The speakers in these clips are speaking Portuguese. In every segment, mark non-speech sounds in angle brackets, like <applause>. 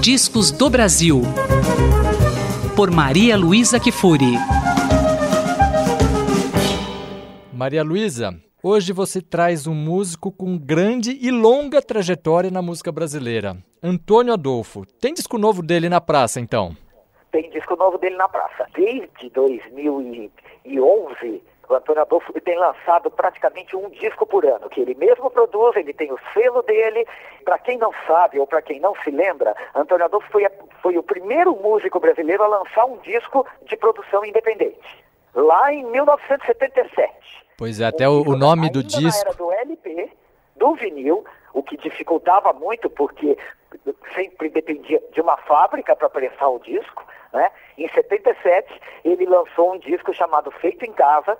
Discos do Brasil. Por Maria Luísa Kifuri. Maria Luísa, hoje você traz um músico com grande e longa trajetória na música brasileira. Antônio Adolfo. Tem disco novo dele na praça, então? Tem disco novo dele na praça. Desde 2011, o Antônio Adolfo tem lançado praticamente um disco por ano, que ele mesmo produz, ele tem o selo dele. Para quem não sabe ou para quem não se lembra, Antônio Adolfo foi, a, foi o primeiro músico brasileiro a lançar um disco de produção independente, lá em 1977. Pois é, até o, o nome do disco. Era do LP, do vinil, o que dificultava muito porque sempre dependia de uma fábrica para prensar o disco. Né? Em 77, ele lançou um disco chamado Feito em Casa,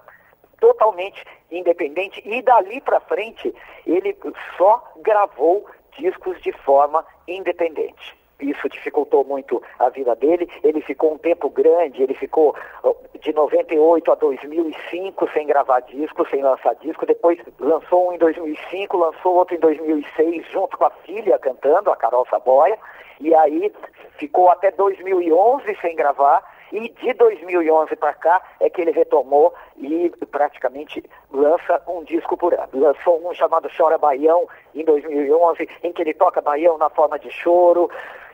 totalmente independente e dali para frente ele só gravou discos de forma independente. Isso dificultou muito a vida dele. Ele ficou um tempo grande, ele ficou de 98 a 2005 sem gravar disco, sem lançar disco. Depois lançou um em 2005, lançou outro em 2006, junto com a filha cantando, a Carol Saboia. E aí ficou até 2011 sem gravar e de 2011 para cá é que ele retomou e praticamente lança um disco por ano. Lançou um chamado Chora Baião em 2011, em que ele toca baião na forma de choro.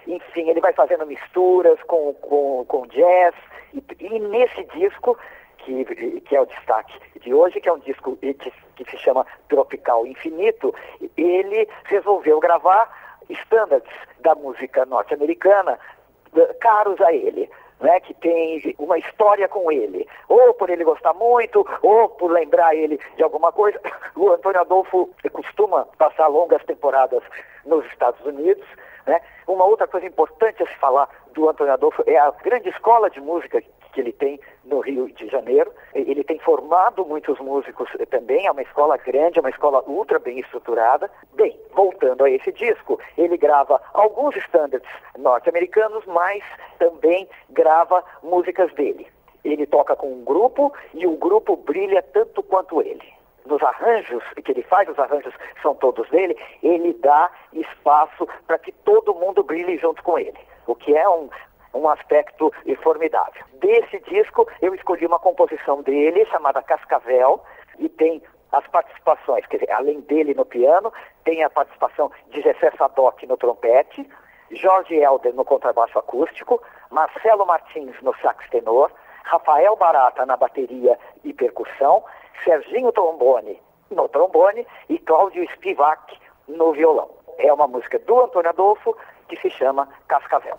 Enfim, ele vai fazendo misturas com, com, com jazz. E, e nesse disco, que, que é o destaque de hoje, que é um disco que, que se chama Tropical Infinito, ele resolveu gravar standards da música norte-americana caros a ele né, que tem uma história com ele, ou por ele gostar muito, ou por lembrar ele de alguma coisa. <laughs> O Antônio Adolfo costuma passar longas temporadas nos Estados Unidos. Né? Uma outra coisa importante a se falar do Antônio Adolfo é a grande escola de música que ele tem no Rio de Janeiro. Ele tem formado muitos músicos também, é uma escola grande, é uma escola ultra bem estruturada. Bem, voltando a esse disco, ele grava alguns standards norte-americanos, mas também grava músicas dele. Ele toca com um grupo e o grupo brilha tanto quanto ele nos arranjos que ele faz, os arranjos são todos dele, ele dá espaço para que todo mundo brilhe junto com ele. O que é um, um aspecto formidável. Desse disco, eu escolhi uma composição dele chamada Cascavel e tem as participações, quer dizer, além dele no piano, tem a participação de Gessé Sadoc no trompete, Jorge Helder no contrabaixo acústico, Marcelo Martins no sax tenor, Rafael Barata na bateria e percussão, Serginho Trombone no trombone e Cláudio Spivak no violão. É uma música do Antônio Adolfo que se chama Cascavel.